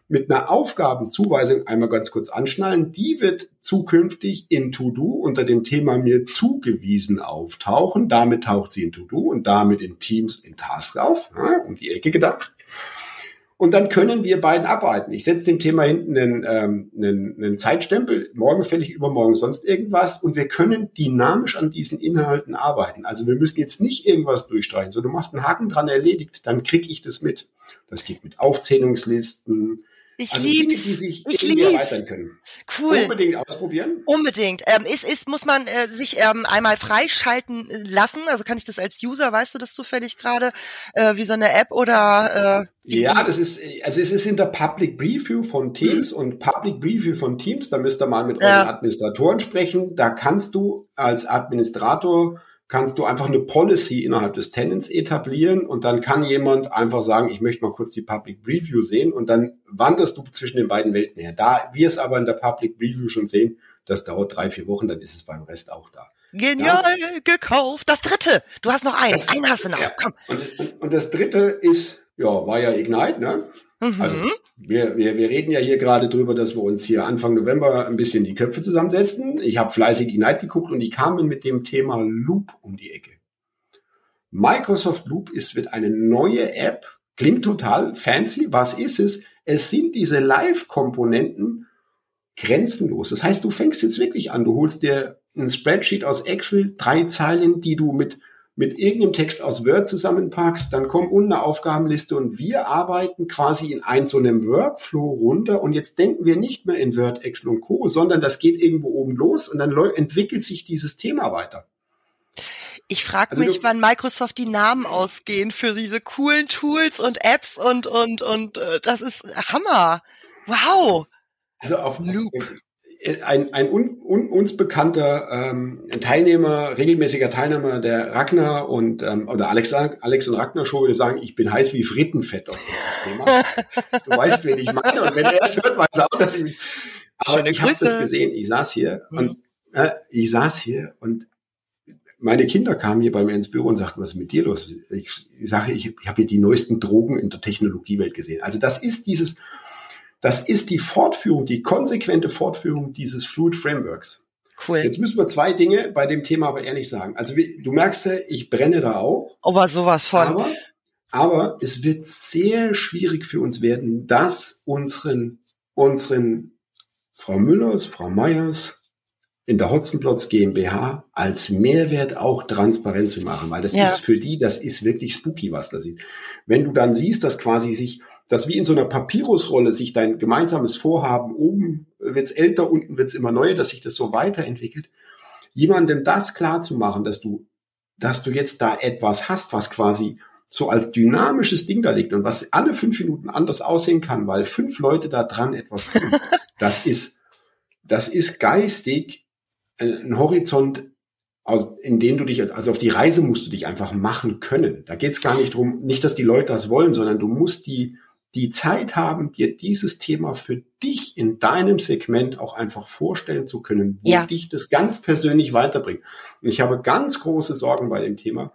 mit einer Aufgabenzuweisung einmal ganz kurz anschnallen. Die wird zukünftig in To-Do unter dem Thema mir zugewiesen auftauchen. Damit taucht sie in To-Do und damit in Teams in Tasks auf, ja, um die Ecke gedacht. Und dann können wir beiden arbeiten. Ich setze dem Thema hinten einen, ähm, einen, einen Zeitstempel, morgen fällig, übermorgen sonst irgendwas. Und wir können dynamisch an diesen Inhalten arbeiten. Also wir müssen jetzt nicht irgendwas durchstreichen. So, du machst einen Haken dran erledigt, dann krieg ich das mit. Das geht mit Aufzählungslisten, ich also lieb's. Dinge, die sich ich lieb's. erweitern können. Cool. Unbedingt ausprobieren. Unbedingt. Ähm, ist, ist, muss man äh, sich ähm, einmal freischalten lassen? Also kann ich das als User, weißt du das zufällig gerade, äh, wie so eine App oder? Äh, ja, das ist, also es ist in der Public Preview von Teams mhm. und Public Preview von Teams, da müsst ihr mal mit ja. euren Administratoren sprechen. Da kannst du als Administrator kannst du einfach eine Policy innerhalb des Tenants etablieren und dann kann jemand einfach sagen, ich möchte mal kurz die Public Preview sehen und dann wanderst du zwischen den beiden Welten her. Da wir es aber in der Public Preview schon sehen, das dauert drei, vier Wochen, dann ist es beim Rest auch da. Genial das, gekauft. Das dritte. Du hast noch eins. Einen hast du noch. Ja. Komm. Und, und das dritte ist, ja, war ja Ignite, ne? Mhm. Also wir, wir, wir reden ja hier gerade drüber, dass wir uns hier Anfang November ein bisschen die Köpfe zusammensetzen. Ich habe fleißig die Night geguckt und die kamen mit dem Thema Loop um die Ecke. Microsoft Loop ist wird eine neue App, klingt total fancy. Was ist es? Es sind diese Live-Komponenten grenzenlos. Das heißt, du fängst jetzt wirklich an, du holst dir ein Spreadsheet aus Excel, drei Zeilen, die du mit mit irgendeinem Text aus Word zusammenpackst, dann kommt unten eine Aufgabenliste und wir arbeiten quasi in ein so einem Workflow runter und jetzt denken wir nicht mehr in Word, Excel und Co., sondern das geht irgendwo oben los und dann entwickelt sich dieses Thema weiter. Ich frage also mich, wann Microsoft die Namen ausgehen für diese coolen Tools und Apps und und und äh, das ist Hammer. Wow. Also auf Loop ein, ein un, un, uns bekannter ähm, Teilnehmer, regelmäßiger Teilnehmer der Ragnar und ähm, oder Alex, Alex und Ragnar Show würde sagen, ich bin heiß wie Frittenfett auf dieses Thema. du weißt, wen ich meine. Und wenn er es hört, weiß er auch, dass ich. Aber Schöne ich habe das gesehen. Ich saß hier mhm. und äh, ich saß hier und meine Kinder kamen hier bei mir ins Büro und sagten, was ist mit dir los? Ich, ich sage, ich, ich habe hier die neuesten Drogen in der Technologiewelt gesehen. Also das ist dieses das ist die Fortführung, die konsequente Fortführung dieses Fluid Frameworks. Cool. Jetzt müssen wir zwei Dinge bei dem Thema aber ehrlich sagen. Also du merkst ja, ich brenne da auch. Aber sowas von. Aber, aber es wird sehr schwierig für uns werden, das unseren, unseren Frau Müllers, Frau Meyers, in der Hotzenplotz GmbH als Mehrwert auch transparent zu machen, weil das ja. ist für die, das ist wirklich spooky, was da sieht. Wenn du dann siehst, dass quasi sich, dass wie in so einer Papyrusrolle sich dein gemeinsames Vorhaben oben wird's älter, unten wird's immer neuer, dass sich das so weiterentwickelt, jemandem das klar zu machen, dass du, dass du jetzt da etwas hast, was quasi so als dynamisches Ding da liegt und was alle fünf Minuten anders aussehen kann, weil fünf Leute da dran etwas tun, das ist, das ist geistig ein Horizont, aus, in dem du dich, also auf die Reise musst du dich einfach machen können. Da geht es gar nicht drum, nicht, dass die Leute das wollen, sondern du musst die, die Zeit haben, dir dieses Thema für dich in deinem Segment auch einfach vorstellen zu können, wo ja. dich das ganz persönlich weiterbringt. Und ich habe ganz große Sorgen bei dem Thema,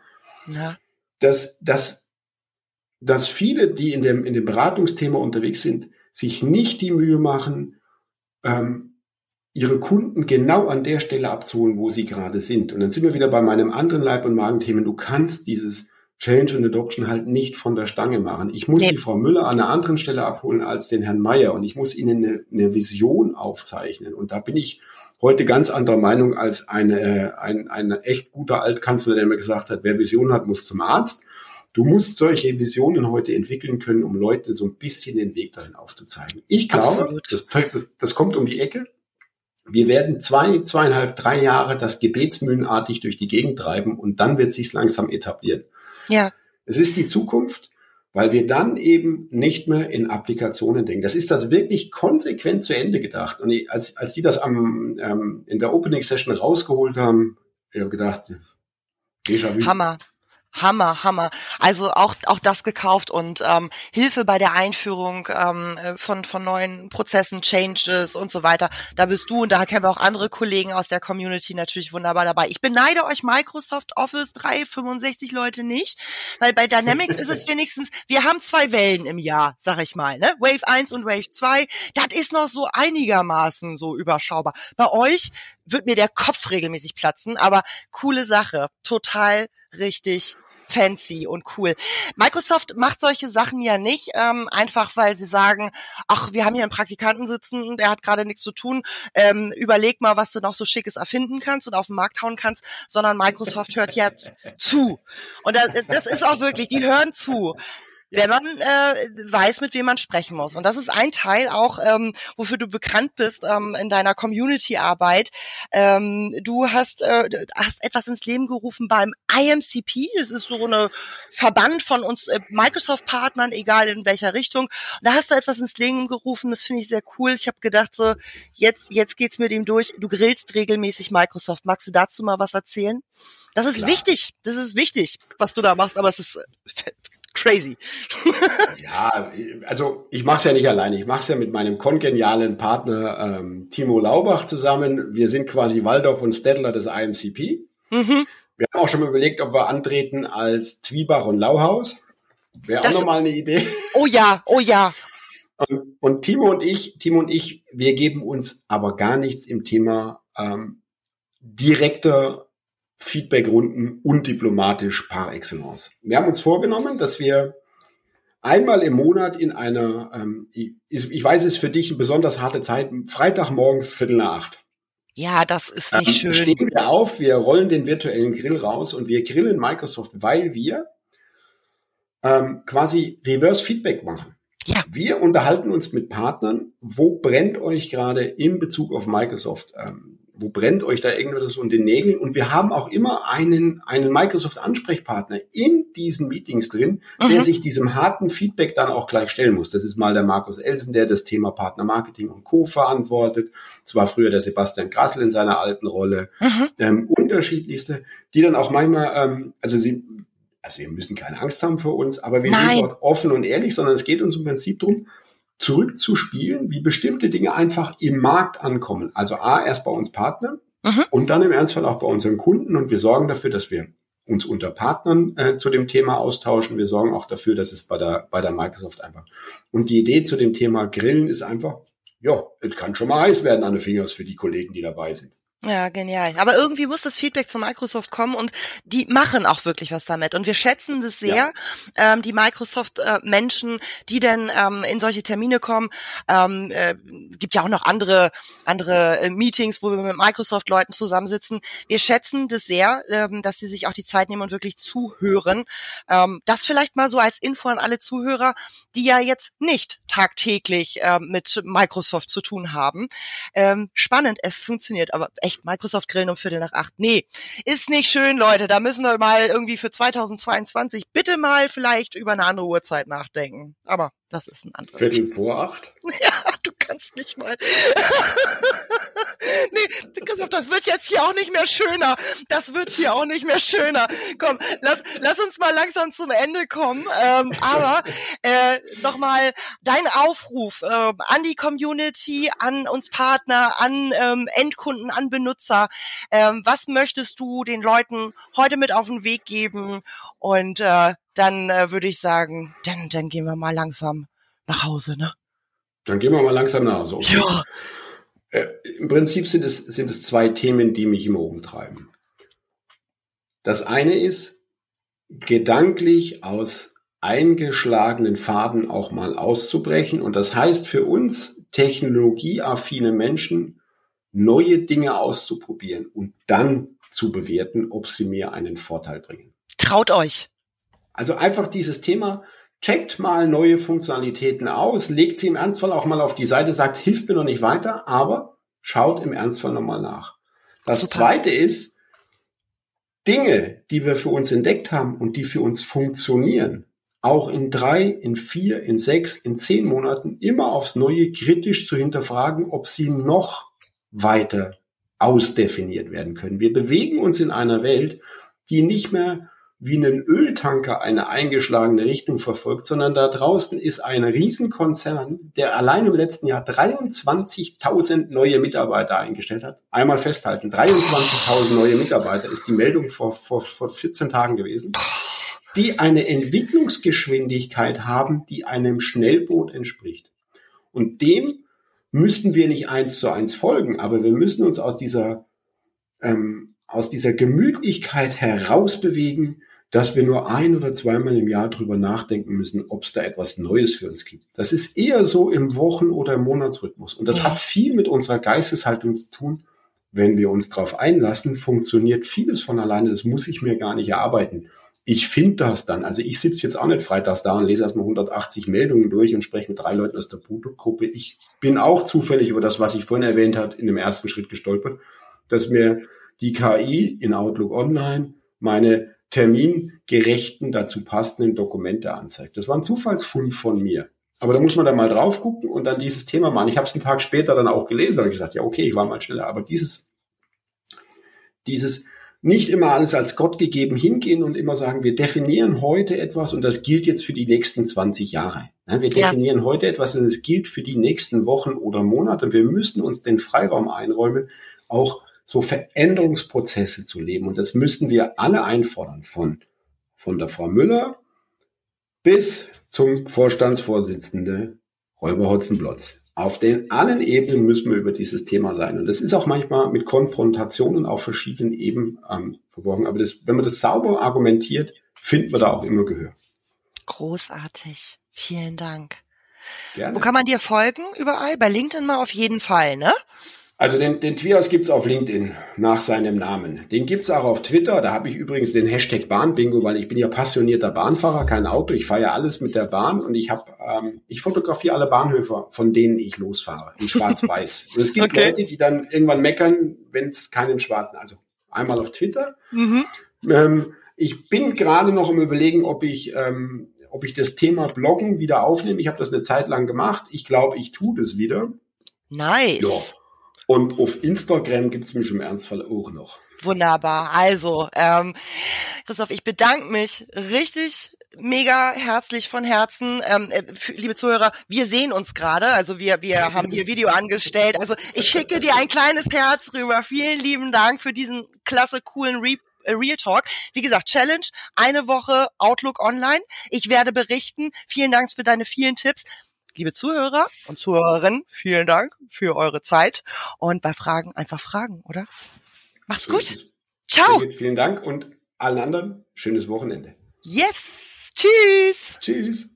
ja. dass, dass, dass viele, die in dem, in dem Beratungsthema unterwegs sind, sich nicht die Mühe machen, ähm, ihre Kunden genau an der Stelle abzuholen, wo sie gerade sind. Und dann sind wir wieder bei meinem anderen Leib- und Magenthemen. Du kannst dieses Change und Adoption halt nicht von der Stange machen. Ich muss nee. die Frau Müller an einer anderen Stelle abholen als den Herrn Meier und ich muss ihnen eine, eine Vision aufzeichnen. Und da bin ich heute ganz anderer Meinung als eine, ein, ein echt guter Altkanzler, der mir gesagt hat, wer Vision hat, muss zum Arzt. Du musst solche Visionen heute entwickeln können, um Leuten so ein bisschen den Weg dahin aufzuzeigen. Ich glaube, das, das, das kommt um die Ecke. Wir werden zwei, zweieinhalb, drei Jahre das gebetsmühlenartig durch die Gegend treiben und dann wird sich's langsam etablieren. Ja. Es ist die Zukunft weil wir dann eben nicht mehr in Applikationen denken. Das ist das wirklich konsequent zu Ende gedacht. Und als, als die das am, ähm, in der Opening Session rausgeholt haben, ich habe gedacht, Déjà-vu. Hammer. Hammer, Hammer. Also auch auch das gekauft und ähm, Hilfe bei der Einführung ähm, äh, von von neuen Prozessen, Changes und so weiter. Da bist du und da kennen wir auch andere Kollegen aus der Community natürlich wunderbar dabei. Ich beneide euch Microsoft Office 365 Leute nicht, weil bei Dynamics ist es wenigstens, wir haben zwei Wellen im Jahr, sag ich mal, ne? Wave 1 und Wave 2. Das ist noch so einigermaßen so überschaubar. Bei euch wird mir der Kopf regelmäßig platzen, aber coole Sache, total richtig fancy und cool. Microsoft macht solche Sachen ja nicht, ähm, einfach weil sie sagen, ach, wir haben hier einen Praktikanten sitzen, der hat gerade nichts zu tun, ähm, überleg mal, was du noch so Schickes erfinden kannst und auf den Markt hauen kannst, sondern Microsoft hört jetzt zu. Und das, das ist auch wirklich, die hören zu wenn man äh, weiß, mit wem man sprechen muss. Und das ist ein Teil auch, ähm, wofür du bekannt bist ähm, in deiner Community-Arbeit. Ähm, du hast, äh, hast etwas ins Leben gerufen beim IMCP. Das ist so eine Verband von uns äh, Microsoft-Partnern, egal in welcher Richtung. Und da hast du etwas ins Leben gerufen. Das finde ich sehr cool. Ich habe gedacht, so jetzt jetzt geht's mit ihm durch. Du grillst regelmäßig Microsoft. Magst du dazu mal was erzählen? Das ist Klar. wichtig. Das ist wichtig, was du da machst. Aber es ist äh, crazy. ja, also ich mache es ja nicht alleine. Ich mache es ja mit meinem kongenialen Partner ähm, Timo Laubach zusammen. Wir sind quasi Waldorf und Stedler des IMCP. Mhm. Wir haben auch schon mal überlegt, ob wir antreten als Twiebach und Lauhaus. Wäre auch nochmal eine Idee. Oh ja, oh ja. Und, und, Timo und ich, Timo und ich, wir geben uns aber gar nichts im Thema ähm, direkter Feedbackrunden undiplomatisch par excellence. Wir haben uns vorgenommen, dass wir einmal im Monat in einer, ähm, ich, ich weiß, es ist für dich eine besonders harte Zeit, Freitagmorgens Viertel nach acht. Ja, das ist nicht ähm, schön. Stehen wir auf, wir rollen den virtuellen Grill raus und wir grillen Microsoft, weil wir ähm, quasi Reverse Feedback machen. Ja. Wir unterhalten uns mit Partnern, wo brennt euch gerade in Bezug auf Microsoft ähm, wo brennt euch da irgendwas unter den Nägeln? Und wir haben auch immer einen, einen Microsoft-Ansprechpartner in diesen Meetings drin, mhm. der sich diesem harten Feedback dann auch gleich stellen muss. Das ist mal der Markus Elsen, der das Thema Partner Marketing und Co. verantwortet. Das war früher der Sebastian Grassel in seiner alten Rolle. Mhm. Ähm, unterschiedlichste, die dann auch manchmal, ähm, also sie, also wir müssen keine Angst haben vor uns, aber wir Nein. sind dort offen und ehrlich, sondern es geht uns im Prinzip darum, zurückzuspielen, wie bestimmte Dinge einfach im Markt ankommen. Also A, erst bei uns Partnern mhm. und dann im Ernstfall auch bei unseren Kunden. Und wir sorgen dafür, dass wir uns unter Partnern äh, zu dem Thema austauschen. Wir sorgen auch dafür, dass es bei der, bei der Microsoft einfach. Und die Idee zu dem Thema Grillen ist einfach, ja, es kann schon mal heiß werden an den Fingers für die Kollegen, die dabei sind. Ja, genial. Aber irgendwie muss das Feedback zu Microsoft kommen und die machen auch wirklich was damit. Und wir schätzen das sehr, ja. ähm, die Microsoft-Menschen, äh, die denn ähm, in solche Termine kommen. Ähm, äh, gibt ja auch noch andere andere äh, Meetings, wo wir mit Microsoft-Leuten zusammensitzen. Wir schätzen das sehr, ähm, dass sie sich auch die Zeit nehmen und wirklich zuhören. Ähm, das vielleicht mal so als Info an alle Zuhörer, die ja jetzt nicht tagtäglich äh, mit Microsoft zu tun haben. Ähm, spannend, es funktioniert, aber echt echt Microsoft grillen um Viertel nach acht. Nee, ist nicht schön, Leute. Da müssen wir mal irgendwie für 2022 bitte mal vielleicht über eine andere Uhrzeit nachdenken. Aber das ist ein anderes Viertel vor acht? Ja, du kannst nicht mal. nee, Christoph, das wird jetzt hier auch nicht mehr schöner. Das wird hier auch nicht mehr schöner. Komm, lass, lass uns mal langsam zum Ende kommen. Ähm, aber äh, nochmal dein Aufruf äh, an die Community, an uns Partner, an ähm, Endkunden, an Benutzer. Ähm, was möchtest du den Leuten heute mit auf den Weg geben? Und äh, dann äh, würde ich sagen, dann, dann gehen wir mal langsam nach Hause, ne? Dann gehen wir mal langsam nach. Okay. Ja. Äh, Im Prinzip sind es, sind es zwei Themen, die mich immer umtreiben. Das eine ist, gedanklich aus eingeschlagenen Faden auch mal auszubrechen. Und das heißt für uns technologieaffine Menschen, neue Dinge auszuprobieren und dann zu bewerten, ob sie mir einen Vorteil bringen. Traut euch. Also einfach dieses Thema, checkt mal neue Funktionalitäten aus, legt sie im Ernstfall auch mal auf die Seite, sagt, hilft mir noch nicht weiter, aber schaut im Ernstfall nochmal nach. Das Super. zweite ist, Dinge, die wir für uns entdeckt haben und die für uns funktionieren, auch in drei, in vier, in sechs, in zehn Monaten immer aufs Neue kritisch zu hinterfragen, ob sie noch weiter ausdefiniert werden können. Wir bewegen uns in einer Welt, die nicht mehr wie einen Öltanker eine eingeschlagene Richtung verfolgt, sondern da draußen ist ein Riesenkonzern, der allein im letzten Jahr 23.000 neue Mitarbeiter eingestellt hat. Einmal festhalten, 23.000 neue Mitarbeiter ist die Meldung vor, vor, vor 14 Tagen gewesen, die eine Entwicklungsgeschwindigkeit haben, die einem Schnellboot entspricht. Und dem müssten wir nicht eins zu eins folgen, aber wir müssen uns aus dieser, ähm, aus dieser Gemütlichkeit herausbewegen, dass wir nur ein oder zweimal im Jahr drüber nachdenken müssen, ob es da etwas Neues für uns gibt. Das ist eher so im Wochen- oder im Monatsrhythmus. Und das ja. hat viel mit unserer Geisteshaltung zu tun. Wenn wir uns darauf einlassen, funktioniert vieles von alleine. Das muss ich mir gar nicht erarbeiten. Ich finde das dann. Also ich sitze jetzt auch nicht freitags da und lese erstmal 180 Meldungen durch und spreche mit drei Leuten aus der Produktgruppe. Ich bin auch zufällig über das, was ich vorhin erwähnt habe, in dem ersten Schritt gestolpert, dass mir die KI in Outlook Online meine termingerechten, dazu passenden Dokumente anzeigt. Das war ein Zufallsfund von mir. Aber da muss man dann mal drauf gucken und dann dieses Thema machen. Ich habe es einen Tag später dann auch gelesen, habe ich gesagt, ja, okay, ich war mal schneller. Aber dieses, dieses nicht immer alles als Gott gegeben hingehen und immer sagen, wir definieren heute etwas und das gilt jetzt für die nächsten 20 Jahre. Wir definieren ja. heute etwas und es gilt für die nächsten Wochen oder Monate. Und wir müssen uns den Freiraum einräumen, auch so Veränderungsprozesse zu leben. Und das müssten wir alle einfordern, von, von der Frau Müller bis zum Vorstandsvorsitzende Räuber Hotzenblotz. Auf den allen Ebenen müssen wir über dieses Thema sein. Und das ist auch manchmal mit Konfrontationen auf verschiedenen Ebenen ähm, verborgen. Aber das, wenn man das sauber argumentiert, findet man da auch immer Gehör. Großartig. Vielen Dank. Gerne. Wo kann man dir folgen überall? Bei LinkedIn mal auf jeden Fall, ne? Also den, den Twios gibt's auf LinkedIn nach seinem Namen. Den gibt's auch auf Twitter. Da habe ich übrigens den Hashtag Bahnbingo, weil ich bin ja passionierter Bahnfahrer, kein Auto. Ich fahre ja alles mit der Bahn und ich habe, ähm, ich fotografiere alle Bahnhöfe, von denen ich losfahre, in Schwarz-Weiß. und es gibt okay. Leute, die dann irgendwann meckern, wenn es keinen schwarzen. Also einmal auf Twitter. Mhm. Ähm, ich bin gerade noch im Überlegen, ob ich ähm, ob ich das Thema Bloggen wieder aufnehme. Ich habe das eine Zeit lang gemacht. Ich glaube, ich tue das wieder. Nice. Ja. Und auf Instagram gibt's mich im Ernstfall auch noch. Wunderbar. Also, ähm, Christoph, ich bedanke mich richtig mega herzlich von Herzen. Ähm, äh, liebe Zuhörer, wir sehen uns gerade. Also wir, wir haben hier Video angestellt. Also ich schicke dir ein kleines Herz rüber. Vielen lieben Dank für diesen klasse, coolen Re äh, Real Talk. Wie gesagt, Challenge, eine Woche Outlook online. Ich werde berichten. Vielen Dank für deine vielen Tipps. Liebe Zuhörer und Zuhörerinnen, vielen Dank für eure Zeit. Und bei Fragen einfach fragen, oder? Macht's gut. Ciao. Vielen Dank und allen anderen schönes Wochenende. Yes. Tschüss. Tschüss.